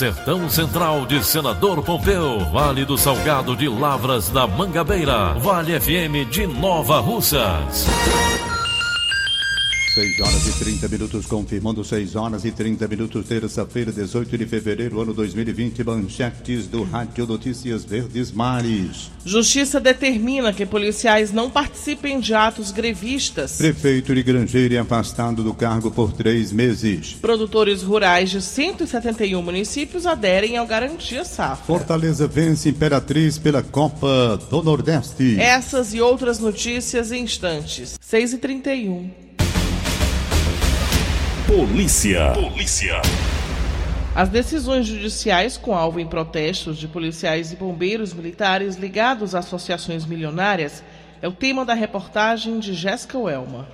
Sertão Central de Senador Pompeu, Vale do Salgado de Lavras da Mangabeira, Vale FM de Nova Russas. 6 horas e 30 minutos, confirmando 6 horas e 30 minutos, terça-feira, 18 de fevereiro, ano 2020, manchetes do Rádio Notícias Verdes Mares. Justiça determina que policiais não participem de atos grevistas. Prefeito de Grangeira é afastado do cargo por três meses. Produtores rurais de 171 municípios aderem ao Garantia Safra. Fortaleza vence Imperatriz pela Copa do Nordeste. Essas e outras notícias em instantes. 6 e 31 Polícia. Polícia. As decisões judiciais com alvo em protestos de policiais e bombeiros militares ligados a associações milionárias é o tema da reportagem de Jéssica Welma.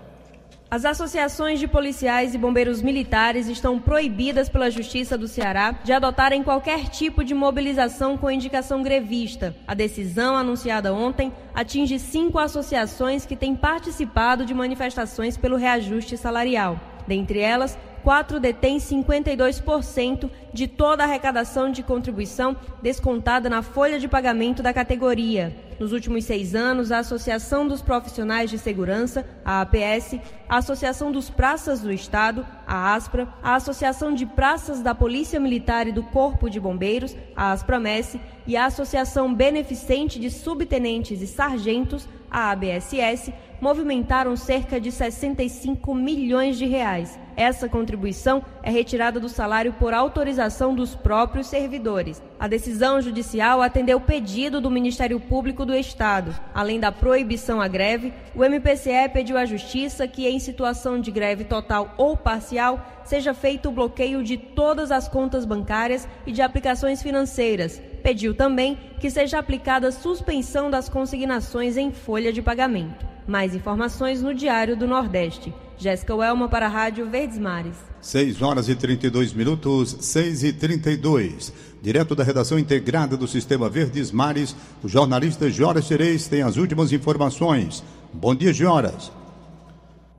As associações de policiais e bombeiros militares estão proibidas pela Justiça do Ceará de adotarem qualquer tipo de mobilização com indicação grevista. A decisão, anunciada ontem, atinge cinco associações que têm participado de manifestações pelo reajuste salarial. Dentre elas, quatro detêm 52% de toda a arrecadação de contribuição descontada na folha de pagamento da categoria. Nos últimos seis anos, a Associação dos Profissionais de Segurança, a APS, a Associação dos Praças do Estado, a ASPRA, a Associação de Praças da Polícia Militar e do Corpo de Bombeiros, a ASPRAMES, e a Associação Beneficente de Subtenentes e Sargentos, a ABSS, movimentaram cerca de 65 milhões de reais. Essa contribuição é retirada do salário por autorização dos próprios servidores. A decisão judicial atendeu o pedido do Ministério Público do Estado. Além da proibição à greve, o MPCE pediu à Justiça que, em situação de greve total ou parcial, seja feito o bloqueio de todas as contas bancárias e de aplicações financeiras. Pediu também que seja aplicada suspensão das consignações em folha de pagamento. Mais informações no Diário do Nordeste. Jéssica Welma para a Rádio Verdes Mares. 6 horas e 32 minutos, 6 e 32. Direto da redação integrada do Sistema Verdes Mares, o jornalista Joras Terez tem as últimas informações. Bom dia, Joras.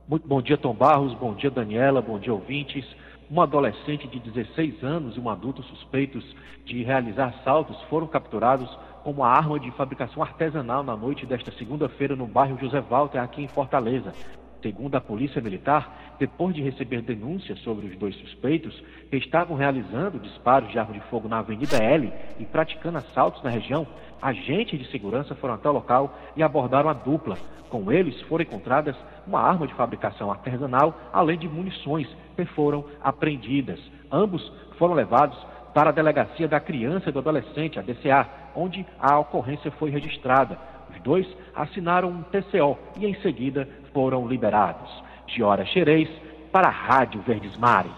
Muito bom dia, Tom Barros. Bom dia, Daniela. Bom dia, ouvintes. Um adolescente de 16 anos e um adulto suspeitos de realizar assaltos foram capturados com uma arma de fabricação artesanal na noite desta segunda-feira no bairro José Walter, aqui em Fortaleza. Segundo a Polícia Militar, depois de receber denúncias sobre os dois suspeitos que estavam realizando disparos de arma de fogo na Avenida L e praticando assaltos na região, agentes de segurança foram até o local e abordaram a dupla. Com eles foram encontradas uma arma de fabricação artesanal, além de munições que foram apreendidas. Ambos foram levados para a Delegacia da Criança e do Adolescente, a DCA, onde a ocorrência foi registrada. Os dois assinaram um TCO e em seguida foram liberados. Giora Xerez, para a Rádio Verdes Mares.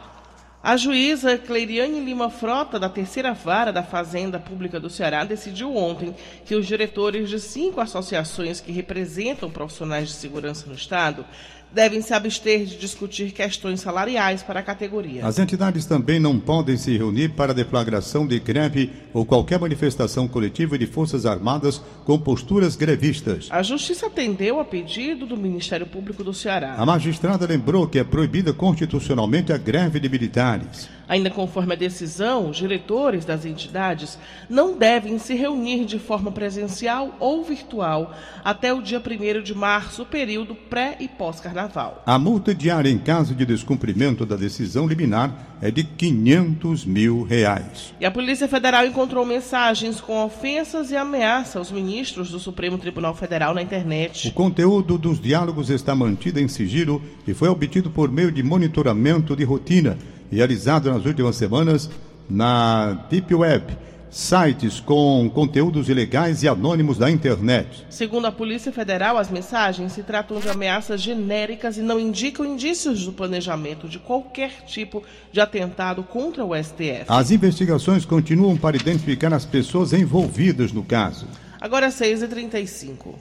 A juíza Cleiriane Lima Frota, da terceira vara da Fazenda Pública do Ceará, decidiu ontem que os diretores de cinco associações que representam profissionais de segurança no Estado devem se abster de discutir questões salariais para a categoria. As entidades também não podem se reunir para deflagração de greve ou qualquer manifestação coletiva de Forças Armadas com posturas grevistas. A Justiça atendeu a pedido do Ministério Público do Ceará. A magistrada lembrou que é proibida constitucionalmente a greve de militares. Ainda conforme a decisão, os diretores das entidades não devem se reunir de forma presencial ou virtual até o dia 1 de março, período pré e pós-carnaval. A multa diária em caso de descumprimento da decisão liminar é de 500 mil reais. E a Polícia Federal encontrou mensagens com ofensas e ameaça aos ministros do Supremo Tribunal Federal na internet. O conteúdo dos diálogos está mantido em sigilo e foi obtido por meio de monitoramento de rotina realizado nas últimas semanas na Deep Web sites com conteúdos ilegais e anônimos da internet. Segundo a Polícia Federal, as mensagens se tratam de ameaças genéricas e não indicam indícios do planejamento de qualquer tipo de atentado contra o STF. As investigações continuam para identificar as pessoas envolvidas no caso. Agora 6h35.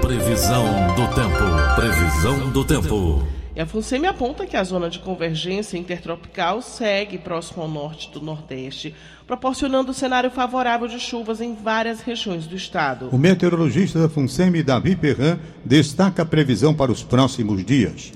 Previsão do tempo. Previsão do tempo. E a FUNSEMI aponta que a zona de convergência intertropical segue próximo ao norte do Nordeste, proporcionando um cenário favorável de chuvas em várias regiões do estado. O meteorologista da FUNSEMI, Davi Perran, destaca a previsão para os próximos dias.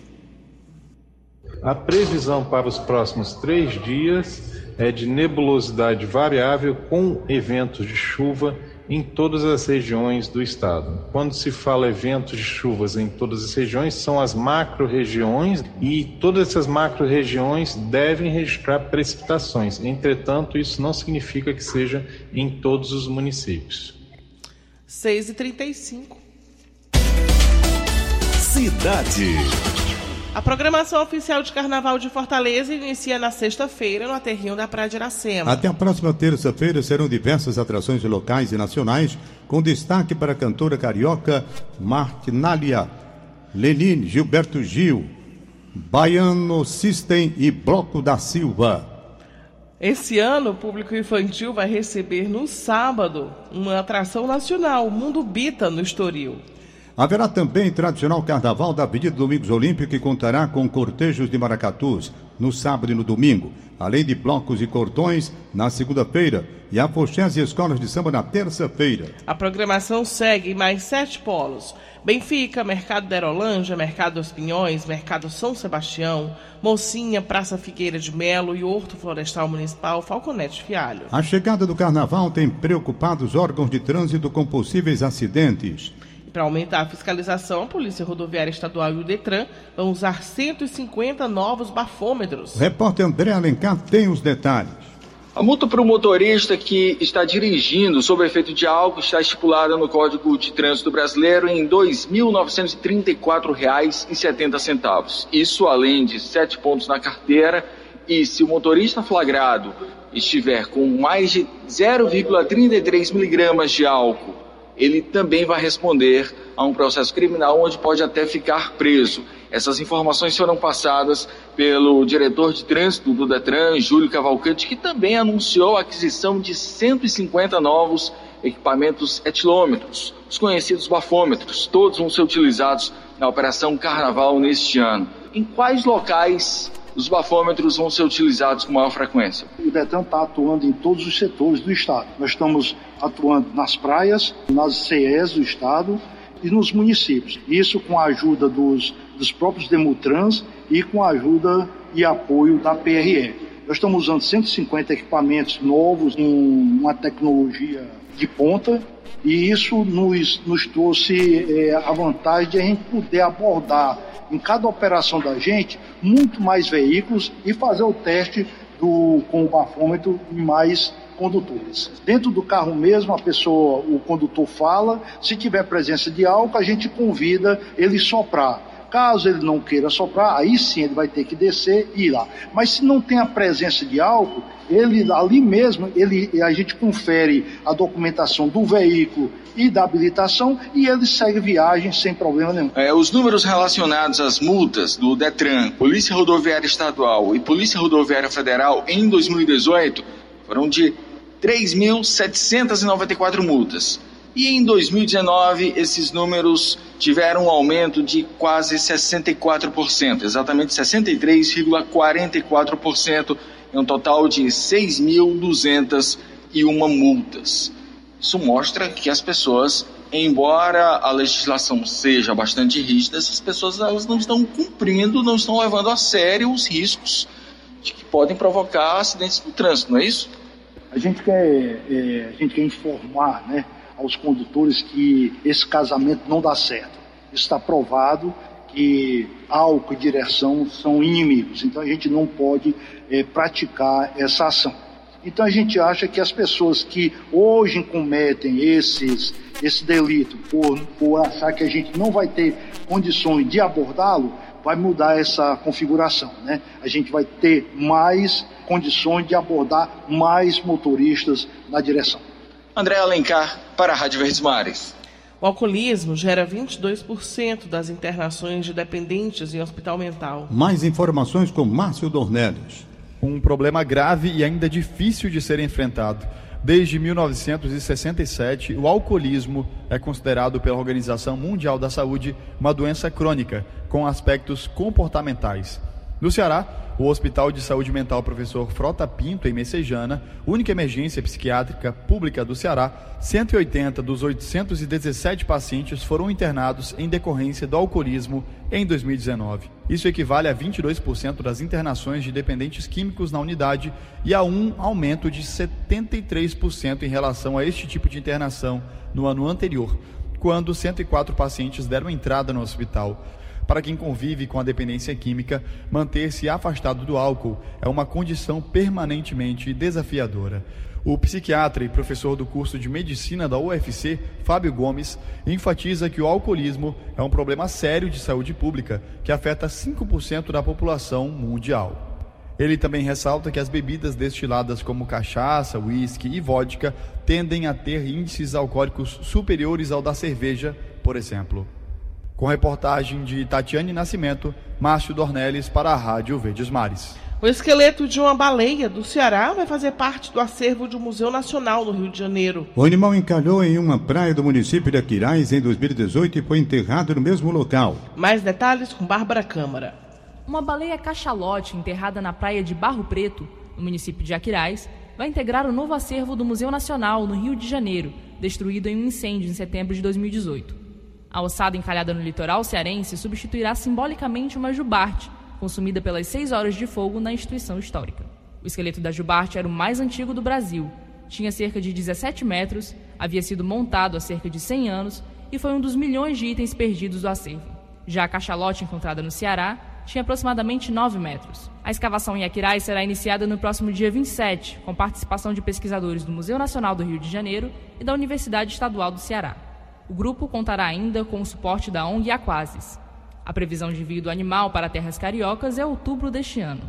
A previsão para os próximos três dias é de nebulosidade variável com eventos de chuva em todas as regiões do estado. Quando se fala eventos de chuvas em todas as regiões, são as macro-regiões e todas essas macro-regiões devem registrar precipitações. Entretanto, isso não significa que seja em todos os municípios. 6 e 35 Cidade. A programação oficial de Carnaval de Fortaleza inicia na sexta-feira no aterrinho da Praia de Iracema. Até a próxima terça-feira serão diversas atrações locais e nacionais, com destaque para a cantora carioca Martinália, Lenine, Gilberto Gil, Baiano System e Bloco da Silva. Esse ano, o público infantil vai receber no sábado uma atração nacional, Mundo Bita, no Estoril. Haverá também tradicional carnaval da Avenida Domingos Olímpico que contará com cortejos de maracatus no sábado e no domingo, além de blocos e cordões na segunda-feira e afoxés e escolas de samba na terça-feira. A programação segue mais sete polos. Benfica, Mercado da Aerolândia, Mercado dos Pinhões, Mercado São Sebastião, Mocinha, Praça Figueira de Melo e Horto Florestal Municipal Falconete Fialho. A chegada do carnaval tem preocupado os órgãos de trânsito com possíveis acidentes. Para aumentar a fiscalização, a Polícia Rodoviária Estadual e o Detran vão usar 150 novos bafômetros. O repórter André Alencar tem os detalhes. A multa para o motorista que está dirigindo sob efeito de álcool está estipulada no Código de Trânsito Brasileiro em R$ 2.934,70. Isso além de sete pontos na carteira e se o motorista flagrado estiver com mais de 0,33 miligramas de álcool ele também vai responder a um processo criminal onde pode até ficar preso. Essas informações foram passadas pelo diretor de trânsito do Detran, Júlio Cavalcante, que também anunciou a aquisição de 150 novos equipamentos etilômetros, os conhecidos bafômetros. Todos vão ser utilizados na Operação Carnaval neste ano. Em quais locais os bafômetros vão ser utilizados com maior frequência? O Detran está atuando em todos os setores do Estado. Nós estamos atuando nas praias, nas CEs do Estado e nos municípios. Isso com a ajuda dos, dos próprios Demutrans e com a ajuda e apoio da PRE. Nós estamos usando 150 equipamentos novos em uma tecnologia de ponta e isso nos, nos trouxe é, a vantagem de a gente poder abordar em cada operação da gente muito mais veículos e fazer o teste do, com o bafômetro em mais condutores. Dentro do carro mesmo, a pessoa, o condutor fala, se tiver presença de álcool, a gente convida ele soprar. Caso ele não queira soprar, aí sim ele vai ter que descer e ir lá. Mas se não tem a presença de álcool, ele ali mesmo, ele, a gente confere a documentação do veículo e da habilitação e ele segue viagem sem problema nenhum. É, os números relacionados às multas do Detran, Polícia Rodoviária Estadual e Polícia Rodoviária Federal em 2018 foram de 3.794 multas. E em 2019, esses números tiveram um aumento de quase 64%, exatamente 63,44%, em um total de 6.201 multas. Isso mostra que as pessoas, embora a legislação seja bastante rígida, essas pessoas elas não estão cumprindo, não estão levando a sério os riscos de que podem provocar acidentes no trânsito, não é isso? A gente quer, é, a gente quer informar, né? aos condutores que esse casamento não dá certo. Está provado que álcool e direção são inimigos, então a gente não pode é, praticar essa ação. Então a gente acha que as pessoas que hoje cometem esses, esse delito por, por achar que a gente não vai ter condições de abordá-lo, vai mudar essa configuração. Né? A gente vai ter mais condições de abordar mais motoristas na direção. André Alencar, para a Rádio Verdes Mares. O alcoolismo gera 22% das internações de dependentes em hospital mental. Mais informações com Márcio Dornelles. Um problema grave e ainda difícil de ser enfrentado. Desde 1967, o alcoolismo é considerado pela Organização Mundial da Saúde uma doença crônica, com aspectos comportamentais. No Ceará, o Hospital de Saúde Mental Professor Frota Pinto, em Messejana, única emergência psiquiátrica pública do Ceará, 180 dos 817 pacientes foram internados em decorrência do alcoolismo em 2019. Isso equivale a 22% das internações de dependentes químicos na unidade e a um aumento de 73% em relação a este tipo de internação no ano anterior, quando 104 pacientes deram entrada no hospital. Para quem convive com a dependência química, manter-se afastado do álcool é uma condição permanentemente desafiadora. O psiquiatra e professor do curso de medicina da UFC, Fábio Gomes, enfatiza que o alcoolismo é um problema sério de saúde pública que afeta 5% da população mundial. Ele também ressalta que as bebidas destiladas como cachaça, uísque e vodka tendem a ter índices alcoólicos superiores ao da cerveja, por exemplo. Com reportagem de Tatiane Nascimento, Márcio Dornelles para a Rádio Verdes Mares. O esqueleto de uma baleia do Ceará vai fazer parte do acervo do Museu Nacional no Rio de Janeiro. O animal encalhou em uma praia do município de Aquiraz em 2018 e foi enterrado no mesmo local. Mais detalhes com Bárbara Câmara. Uma baleia cachalote enterrada na praia de Barro Preto, no município de Aquiraz, vai integrar o novo acervo do Museu Nacional no Rio de Janeiro, destruído em um incêndio em setembro de 2018. A ossada encalhada no litoral cearense substituirá simbolicamente uma jubarte, consumida pelas seis horas de fogo na instituição histórica. O esqueleto da jubarte era o mais antigo do Brasil. Tinha cerca de 17 metros, havia sido montado há cerca de 100 anos e foi um dos milhões de itens perdidos do acervo. Já a cachalote encontrada no Ceará tinha aproximadamente 9 metros. A escavação em Aquiraz será iniciada no próximo dia 27, com participação de pesquisadores do Museu Nacional do Rio de Janeiro e da Universidade Estadual do Ceará. O grupo contará ainda com o suporte da ONG Aquasis. A previsão de envio do animal para terras cariocas é outubro deste ano.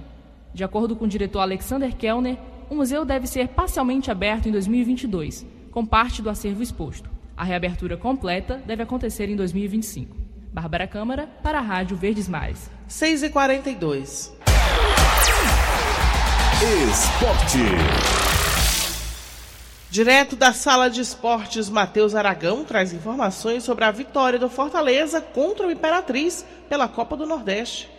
De acordo com o diretor Alexander Kellner, o museu deve ser parcialmente aberto em 2022, com parte do acervo exposto. A reabertura completa deve acontecer em 2025. Bárbara Câmara, para a Rádio Verdes Mares. 6h42. Esporte. Direto da sala de esportes, Matheus Aragão traz informações sobre a vitória do Fortaleza contra o Imperatriz pela Copa do Nordeste.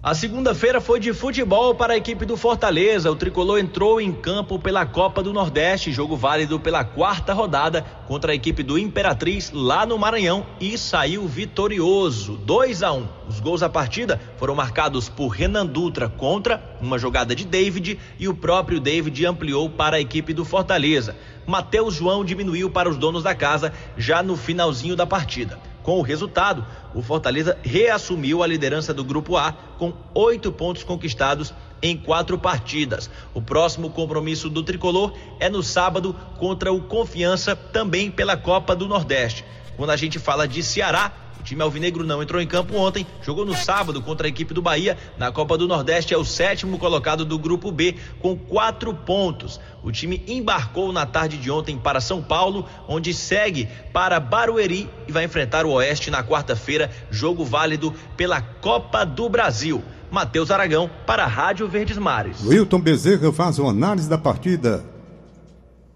A segunda-feira foi de futebol para a equipe do Fortaleza. O tricolor entrou em campo pela Copa do Nordeste, jogo válido pela quarta rodada contra a equipe do Imperatriz lá no Maranhão e saiu vitorioso, 2 a 1. Os gols da partida foram marcados por Renan Dutra contra uma jogada de David e o próprio David ampliou para a equipe do Fortaleza. Matheus João diminuiu para os donos da casa já no finalzinho da partida. Com o resultado, o Fortaleza reassumiu a liderança do Grupo A com oito pontos conquistados em quatro partidas. O próximo compromisso do tricolor é no sábado contra o Confiança, também pela Copa do Nordeste. Quando a gente fala de Ceará, time alvinegro não entrou em campo ontem, jogou no sábado contra a equipe do Bahia. Na Copa do Nordeste é o sétimo colocado do Grupo B, com quatro pontos. O time embarcou na tarde de ontem para São Paulo, onde segue para Barueri e vai enfrentar o Oeste na quarta-feira, jogo válido pela Copa do Brasil. Matheus Aragão para a Rádio Verdes Mares. Wilton Bezerra faz uma análise da partida.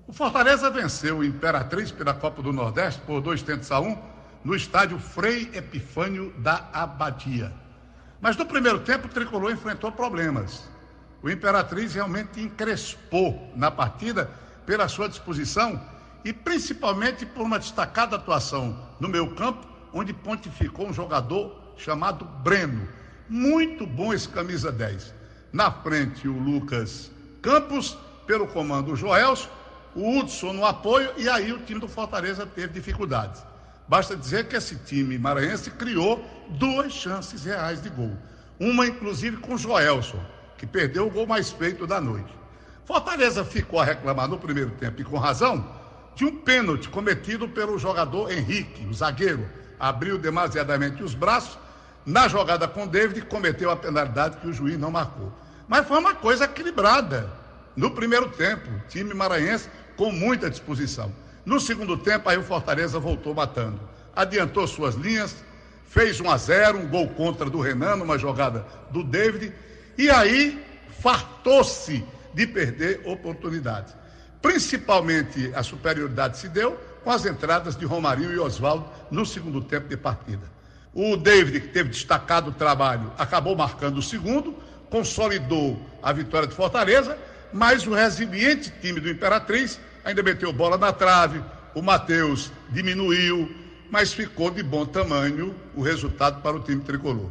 O Fortaleza venceu o Imperatriz pela Copa do Nordeste por dois tentos a um no estádio Frei Epifânio da Abadia. Mas no primeiro tempo o tricolor enfrentou problemas. O Imperatriz realmente encrespou na partida pela sua disposição e principalmente por uma destacada atuação no meio campo, onde pontificou um jogador chamado Breno. Muito bom esse camisa 10. Na frente o Lucas Campos, pelo comando o Joelso, o Hudson no apoio, e aí o time do Fortaleza teve dificuldades. Basta dizer que esse time maranhense criou duas chances reais de gol. Uma, inclusive, com Joelson, que perdeu o gol mais feito da noite. Fortaleza ficou a reclamar no primeiro tempo, e com razão, de um pênalti cometido pelo jogador Henrique, o zagueiro. Abriu demasiadamente os braços, Na jogada com David, cometeu a penalidade que o juiz não marcou. Mas foi uma coisa equilibrada. No primeiro tempo, time maranhense com muita disposição. No segundo tempo, aí o Fortaleza voltou matando. Adiantou suas linhas, fez 1 a 0, um gol contra do Renan, numa jogada do David, e aí fartou-se de perder oportunidades. Principalmente a superioridade se deu com as entradas de Romarinho e Oswaldo no segundo tempo de partida. O David, que teve destacado o trabalho, acabou marcando o segundo, consolidou a vitória de Fortaleza, mas o resiliente time do Imperatriz ainda meteu bola na trave, o Matheus diminuiu, mas ficou de bom tamanho o resultado para o time tricolor.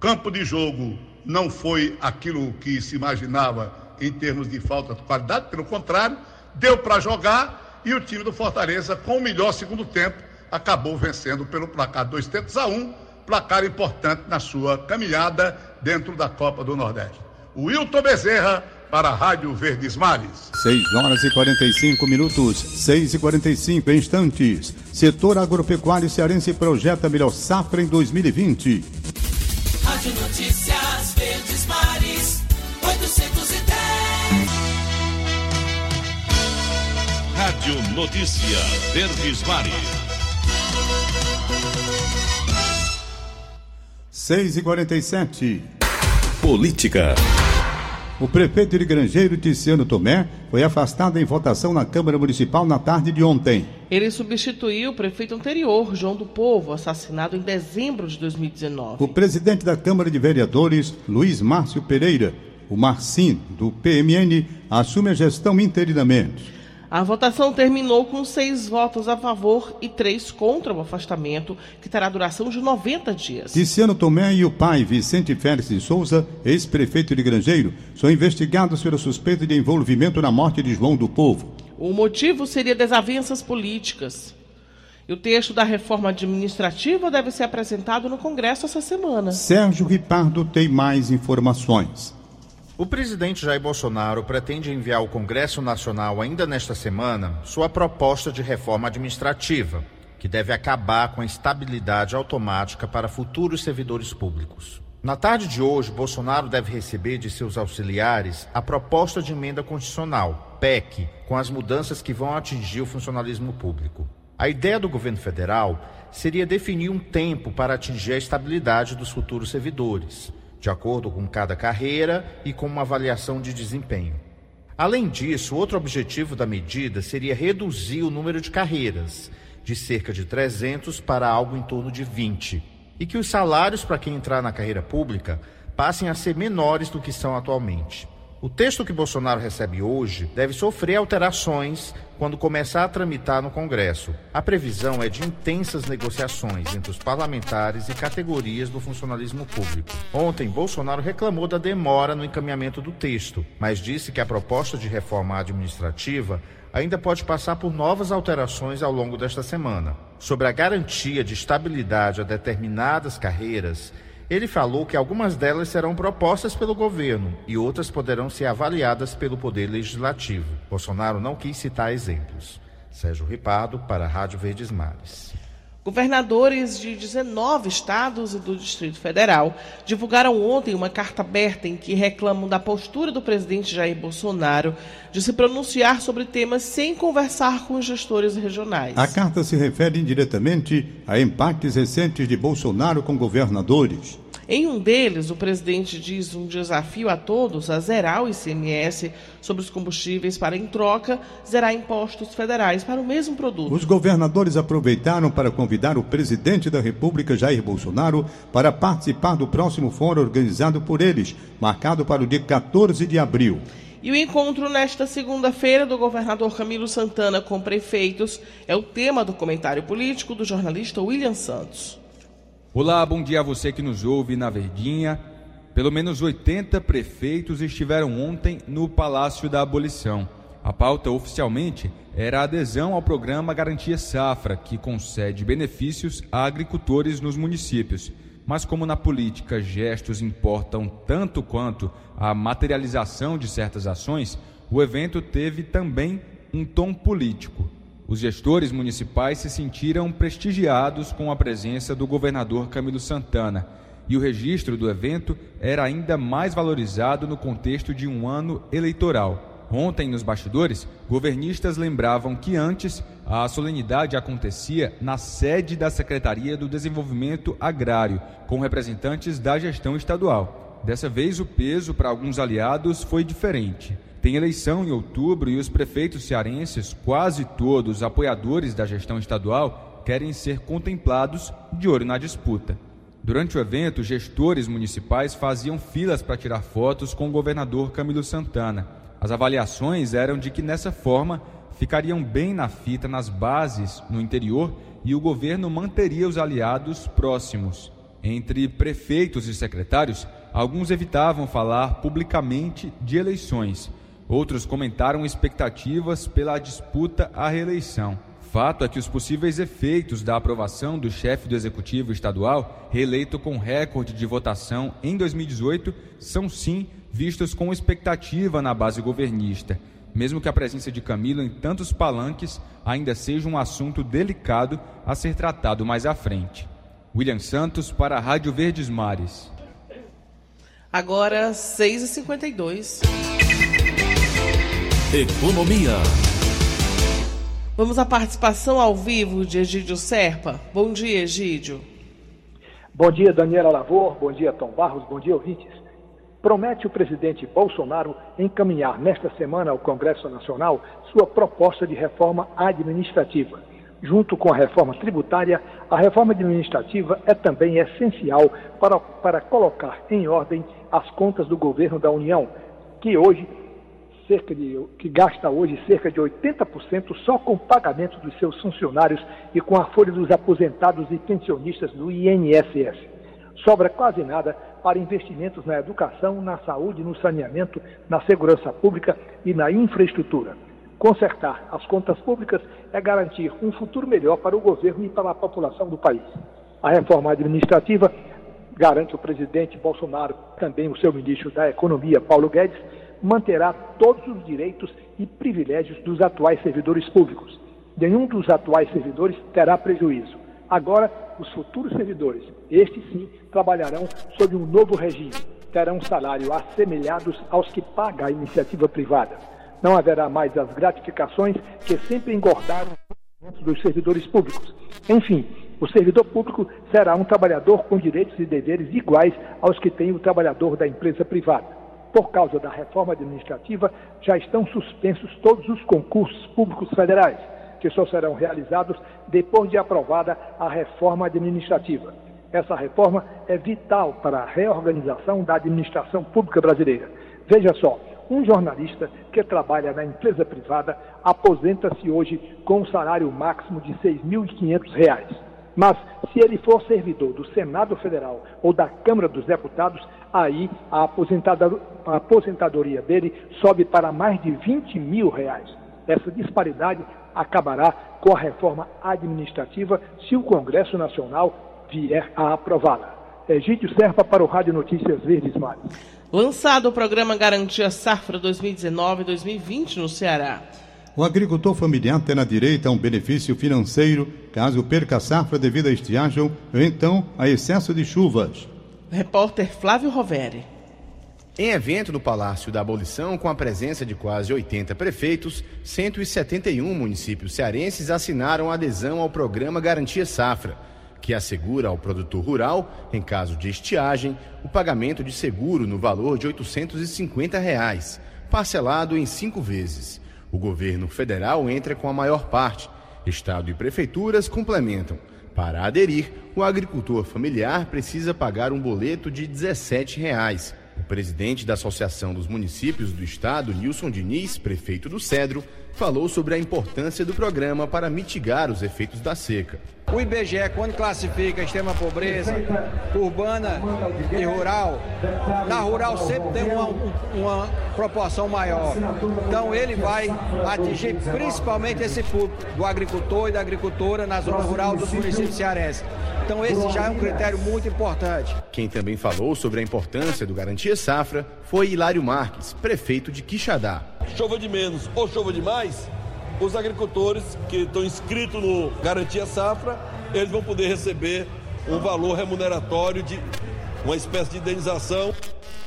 Campo de jogo não foi aquilo que se imaginava em termos de falta de qualidade, pelo contrário, deu para jogar e o time do Fortaleza, com o melhor segundo tempo, acabou vencendo pelo placar dois tentos a um, placar importante na sua caminhada dentro da Copa do Nordeste. O Wilton Bezerra para a Rádio Verdes Mares. 6 horas e 45 minutos, 6 e 45 instantes. Setor agropecuário cearense projeta melhor safra em 2020. Rádio Notícias Verdes Mares, 810. Rádio Notícia Verdes Mares. 6 e 47 Política. O prefeito de Grangeiro, Tiziano Tomé, foi afastado em votação na Câmara Municipal na tarde de ontem. Ele substituiu o prefeito anterior, João do Povo, assassinado em dezembro de 2019. O presidente da Câmara de Vereadores, Luiz Márcio Pereira, o Marcim, do PMN, assume a gestão interinamente. A votação terminou com seis votos a favor e três contra o afastamento, que terá duração de 90 dias. Tiziano Tomé e o pai, Vicente Félix de Souza, ex-prefeito de Grangeiro, são investigados pela suspeita de envolvimento na morte de João do Povo. O motivo seria desavenças políticas. E o texto da reforma administrativa deve ser apresentado no Congresso essa semana. Sérgio Ripardo tem mais informações. O presidente Jair Bolsonaro pretende enviar ao Congresso Nacional ainda nesta semana sua proposta de reforma administrativa, que deve acabar com a estabilidade automática para futuros servidores públicos. Na tarde de hoje, Bolsonaro deve receber de seus auxiliares a proposta de emenda constitucional, PEC, com as mudanças que vão atingir o funcionalismo público. A ideia do governo federal seria definir um tempo para atingir a estabilidade dos futuros servidores de acordo com cada carreira e com uma avaliação de desempenho. Além disso, outro objetivo da medida seria reduzir o número de carreiras, de cerca de 300 para algo em torno de 20, e que os salários para quem entrar na carreira pública passem a ser menores do que são atualmente. O texto que Bolsonaro recebe hoje deve sofrer alterações quando começar a tramitar no Congresso. A previsão é de intensas negociações entre os parlamentares e categorias do funcionalismo público. Ontem, Bolsonaro reclamou da demora no encaminhamento do texto, mas disse que a proposta de reforma administrativa ainda pode passar por novas alterações ao longo desta semana. Sobre a garantia de estabilidade a determinadas carreiras, ele falou que algumas delas serão propostas pelo governo e outras poderão ser avaliadas pelo Poder Legislativo. Bolsonaro não quis citar exemplos. Sérgio Ripardo, para a Rádio Verdes Mares. Governadores de 19 estados e do Distrito Federal divulgaram ontem uma carta aberta em que reclamam da postura do presidente Jair Bolsonaro de se pronunciar sobre temas sem conversar com os gestores regionais. A carta se refere indiretamente a empates recentes de Bolsonaro com governadores. Em um deles, o presidente diz um desafio a todos a zerar o ICMS sobre os combustíveis para, em troca, zerar impostos federais para o mesmo produto. Os governadores aproveitaram para convidar o presidente da República, Jair Bolsonaro, para participar do próximo fórum organizado por eles, marcado para o dia 14 de abril. E o encontro nesta segunda-feira do governador Camilo Santana com prefeitos é o tema do comentário político do jornalista William Santos. Olá, bom dia a você que nos ouve na Verdinha. Pelo menos 80 prefeitos estiveram ontem no Palácio da Abolição. A pauta oficialmente era a adesão ao programa Garantia Safra, que concede benefícios a agricultores nos municípios. Mas, como na política gestos importam tanto quanto a materialização de certas ações, o evento teve também um tom político. Os gestores municipais se sentiram prestigiados com a presença do governador Camilo Santana. e o registro do evento era ainda mais valorizado no contexto de um ano eleitoral. Ontem, nos bastidores, governistas lembravam que antes a solenidade acontecia na sede da Secretaria do Desenvolvimento Agrário, com representantes da gestão estadual. Dessa vez, o peso para alguns aliados foi diferente. Tem eleição em outubro e os prefeitos cearenses, quase todos apoiadores da gestão estadual, querem ser contemplados de olho na disputa. Durante o evento, gestores municipais faziam filas para tirar fotos com o governador Camilo Santana. As avaliações eram de que nessa forma ficariam bem na fita nas bases no interior e o governo manteria os aliados próximos. Entre prefeitos e secretários, alguns evitavam falar publicamente de eleições. Outros comentaram expectativas pela disputa à reeleição. Fato é que os possíveis efeitos da aprovação do chefe do executivo estadual, reeleito com recorde de votação em 2018, são sim vistos com expectativa na base governista, mesmo que a presença de Camilo em tantos palanques ainda seja um assunto delicado a ser tratado mais à frente. William Santos para a Rádio Verdes Mares. Agora, 6h52. Economia. Vamos à participação ao vivo de Egídio Serpa. Bom dia, Egídio. Bom dia, Daniela Lavor. Bom dia, Tom Barros. Bom dia, ouvintes promete o presidente Bolsonaro encaminhar nesta semana ao Congresso Nacional sua proposta de reforma administrativa. Junto com a reforma tributária, a reforma administrativa é também essencial para, para colocar em ordem as contas do governo da União, que hoje cerca de, que gasta hoje cerca de 80% só com pagamento dos seus funcionários e com a folha dos aposentados e pensionistas do INSS. Sobra quase nada para investimentos na educação, na saúde, no saneamento, na segurança pública e na infraestrutura. Consertar as contas públicas é garantir um futuro melhor para o governo e para a população do país. A reforma administrativa garante o presidente Bolsonaro, também o seu ministro da Economia, Paulo Guedes, manterá todos os direitos e privilégios dos atuais servidores públicos. Nenhum dos atuais servidores terá prejuízo. Agora, os futuros servidores, estes sim, trabalharão sob um novo regime. Terão salário assemelhados aos que paga a iniciativa privada. Não haverá mais as gratificações que sempre engordaram dos servidores públicos. Enfim, o servidor público será um trabalhador com direitos e deveres iguais aos que tem o trabalhador da empresa privada. Por causa da reforma administrativa, já estão suspensos todos os concursos públicos federais que só serão realizados depois de aprovada a reforma administrativa. Essa reforma é vital para a reorganização da administração pública brasileira. Veja só, um jornalista que trabalha na empresa privada aposenta-se hoje com um salário máximo de R$ 6.500. Mas, se ele for servidor do Senado Federal ou da Câmara dos Deputados, aí a aposentadoria dele sobe para mais de 20 mil reais. Essa disparidade acabará com a reforma administrativa se o Congresso Nacional vier a aprová-la. Egídio Serpa para o Rádio Notícias Verdes Mares. Lançado o programa Garantia Safra 2019-2020 no Ceará. O agricultor familiar terá direito a um benefício financeiro caso perca a safra devido à estiagem ou então a excesso de chuvas. Repórter Flávio Roveri. Em evento no Palácio da Abolição, com a presença de quase 80 prefeitos, 171 municípios cearenses assinaram adesão ao programa Garantia Safra, que assegura ao produtor rural, em caso de estiagem, o pagamento de seguro no valor de 850 reais, parcelado em cinco vezes. O governo federal entra com a maior parte. Estado e prefeituras complementam. Para aderir, o agricultor familiar precisa pagar um boleto de 17 reais presidente da Associação dos Municípios do Estado, Nilson Diniz, prefeito do Cedro, falou sobre a importância do programa para mitigar os efeitos da seca. O IBGE, quando classifica extrema pobreza, urbana e rural, na rural sempre tem uma, uma proporção maior. Então ele vai atingir principalmente esse público do agricultor e da agricultora na zona rural dos municípios cearenses. Então esse já é um critério muito importante. Quem também falou sobre a importância do Garantia Safra foi Hilário Marques, prefeito de Quixadá. Chova de menos ou chova de mais, os agricultores que estão inscritos no Garantia Safra, eles vão poder receber um valor remuneratório de uma espécie de indenização.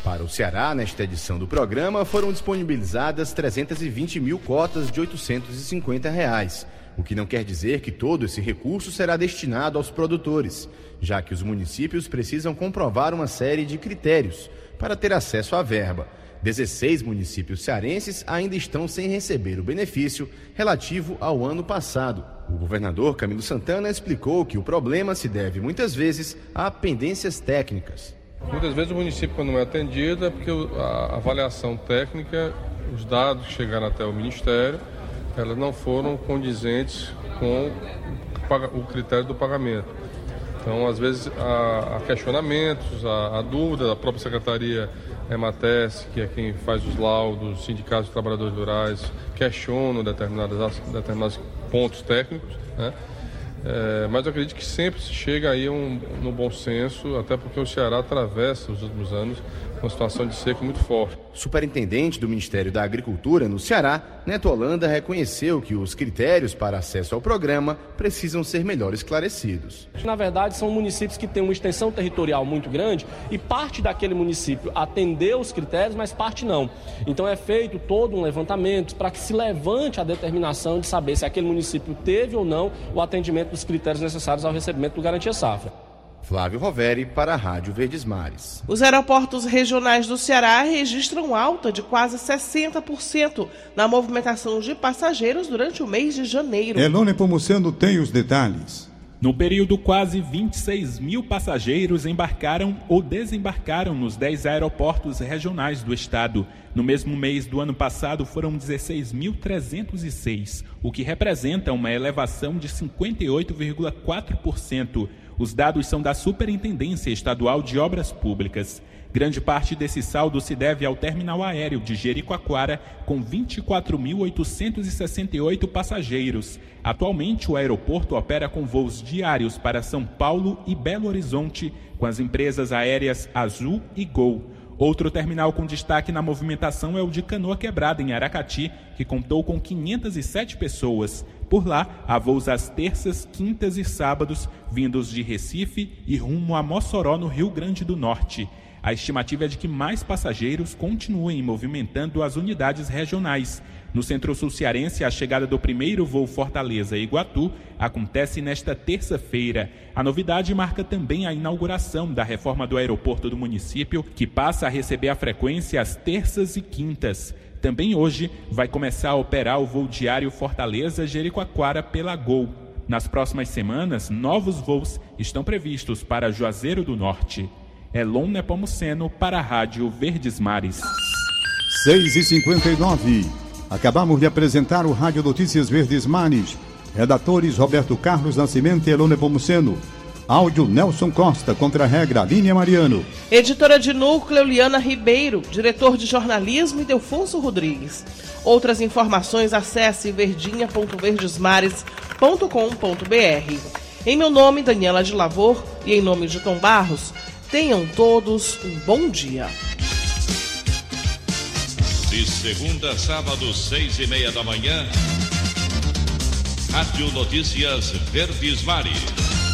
Para o Ceará, nesta edição do programa, foram disponibilizadas 320 mil cotas de 850 reais, o que não quer dizer que todo esse recurso será destinado aos produtores, já que os municípios precisam comprovar uma série de critérios para ter acesso à verba. 16 municípios cearenses ainda estão sem receber o benefício relativo ao ano passado. O governador Camilo Santana explicou que o problema se deve muitas vezes a pendências técnicas. Muitas vezes o município, quando não é atendido, é porque a avaliação técnica, os dados que chegaram até o Ministério, elas não foram condizentes com o critério do pagamento. Então, às vezes, há, questionamentos, há, há dúvida da própria Secretaria Emates, que é quem faz os laudos, sindicatos de trabalhadores rurais, questionam determinados pontos técnicos, né? É, mas eu acredito que sempre se chega aí um, no bom senso, até porque o Ceará atravessa os últimos anos uma situação de seca muito forte. Superintendente do Ministério da Agricultura no Ceará, Neto Holanda reconheceu que os critérios para acesso ao programa precisam ser melhor esclarecidos. Na verdade, são municípios que têm uma extensão territorial muito grande e parte daquele município atendeu os critérios, mas parte não. Então é feito todo um levantamento para que se levante a determinação de saber se aquele município teve ou não o atendimento dos critérios necessários ao recebimento do Garantia Safra. Flávio Roveri para a Rádio Verdes Mares. Os aeroportos regionais do Ceará registram alta de quase 60% na movimentação de passageiros durante o mês de janeiro. Elone Pomuceno tem os detalhes. No período, quase 26 mil passageiros embarcaram ou desembarcaram nos 10 aeroportos regionais do estado. No mesmo mês do ano passado, foram 16.306, o que representa uma elevação de 58,4%. Os dados são da Superintendência Estadual de Obras Públicas. Grande parte desse saldo se deve ao terminal aéreo de Jericoacoara, com 24.868 passageiros. Atualmente, o aeroporto opera com voos diários para São Paulo e Belo Horizonte, com as empresas aéreas Azul e Gol. Outro terminal com destaque na movimentação é o de Canoa Quebrada, em Aracati, que contou com 507 pessoas. Por lá, há voos às terças, quintas e sábados, vindos de Recife e rumo a Mossoró, no Rio Grande do Norte. A estimativa é de que mais passageiros continuem movimentando as unidades regionais. No Centro-Sul Cearense, a chegada do primeiro voo Fortaleza-Iguatu acontece nesta terça-feira. A novidade marca também a inauguração da reforma do aeroporto do município, que passa a receber a frequência às terças e quintas. Também hoje vai começar a operar o voo diário Fortaleza-Jericoacoara pela Gol. Nas próximas semanas, novos voos estão previstos para Juazeiro do Norte. Elon Nepomuceno para a Rádio Verdes Mares. 6 e 59 Acabamos de apresentar o Rádio Notícias Verdes Mares. Redatores Roberto Carlos Nascimento e Elon Nepomuceno. Áudio Nelson Costa, contra a regra Línia Mariano. Editora de núcleo Liana Ribeiro, diretor de jornalismo Delfonso Rodrigues. Outras informações acesse verdinha.verdesmares.com.br. Em meu nome, Daniela de Lavor, e em nome de Tom Barros, Tenham todos um bom dia. De segunda a sábado, seis e meia da manhã, Rádio Notícias Verdes Mares.